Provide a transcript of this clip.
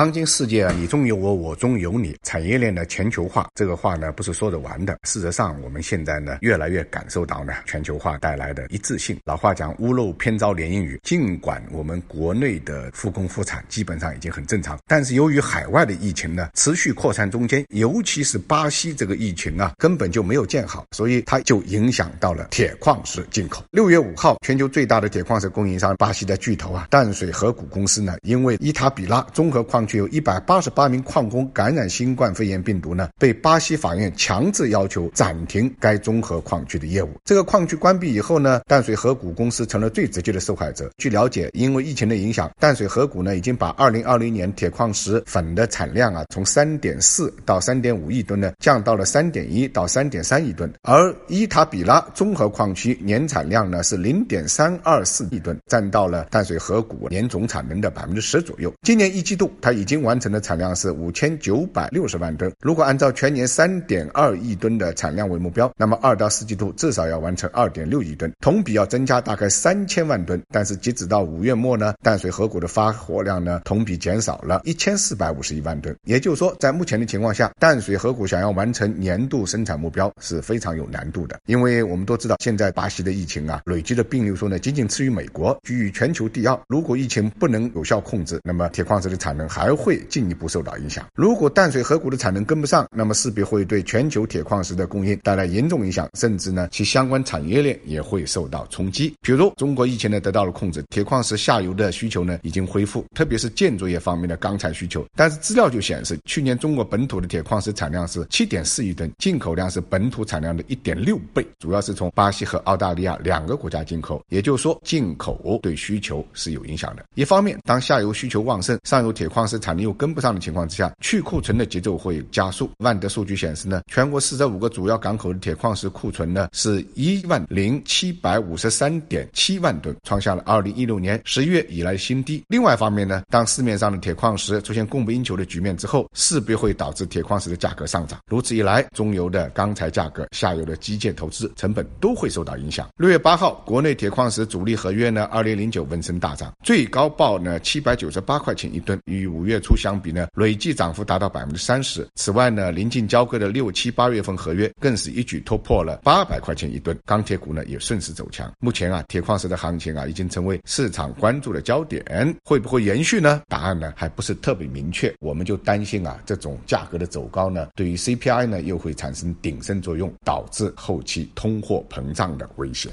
当今世界啊，你中有我，我中有你，产业链的全球化，这个话呢不是说着玩的。事实上，我们现在呢越来越感受到呢全球化带来的一致性。老话讲，屋漏偏遭连阴雨。尽管我们国内的复工复产基本上已经很正常，但是由于海外的疫情呢持续扩散中间，尤其是巴西这个疫情啊根本就没有见好，所以它就影响到了铁矿石进口。六月五号，全球最大的铁矿石供应商巴西的巨头啊淡水河谷公司呢，因为伊塔比拉综合矿矿区有一百八十八名矿工感染新冠肺炎病毒呢，被巴西法院强制要求暂停该综合矿区的业务。这个矿区关闭以后呢，淡水河谷公司成了最直接的受害者。据了解，因为疫情的影响，淡水河谷呢已经把二零二零年铁矿石粉的产量啊从三点四到三点五亿吨呢降到了三点一到三点三亿吨，而伊塔比拉综合矿区年产量呢是零点三二四亿吨，占到了淡水河谷年总产能的百分之十左右。今年一季度它。已经完成的产量是五千九百六十万吨。如果按照全年三点二亿吨的产量为目标，那么二到四季度至少要完成二点六亿吨，同比要增加大概三千万吨。但是截止到五月末呢，淡水河谷的发货量呢同比减少了一千四百五十一万吨。也就是说，在目前的情况下，淡水河谷想要完成年度生产目标是非常有难度的。因为我们都知道，现在巴西的疫情啊，累积的病例数呢仅仅次于美国，居于全球第二。如果疫情不能有效控制，那么铁矿石的产能还还会进一步受到影响。如果淡水河谷的产能跟不上，那么势必会对全球铁矿石的供应带来严重影响，甚至呢，其相关产业链也会受到冲击。比如，中国疫情呢得到了控制，铁矿石下游的需求呢已经恢复，特别是建筑业方面的钢材需求。但是资料就显示，去年中国本土的铁矿石产量是七点四亿吨，进口量是本土产量的一点六倍，主要是从巴西和澳大利亚两个国家进口。也就是说，进口对需求是有影响的。一方面，当下游需求旺盛，上游铁矿是产能又跟不上的情况之下，去库存的节奏会加速。万德数据显示呢，全国四十五个主要港口的铁矿石库存呢是一万零七百五十三点七万吨，创下了二零一六年十一月以来的新低。另外一方面呢，当市面上的铁矿石出现供不应求的局面之后，势必会导致铁矿石的价格上涨。如此一来，中游的钢材价格、下游的基建投资成本都会受到影响。六月八号，国内铁矿石主力合约呢，二零零九闻声大涨，最高报呢七百九十八块钱一吨，与五五月初相比呢，累计涨幅达到百分之三十。此外呢，临近交割的六七八月份合约更是一举突破了八百块钱一吨，钢铁股呢也顺势走强。目前啊，铁矿石的行情啊已经成为市场关注的焦点，会不会延续呢？答案呢还不是特别明确。我们就担心啊，这种价格的走高呢，对于 CPI 呢又会产生顶升作用，导致后期通货膨胀的危险。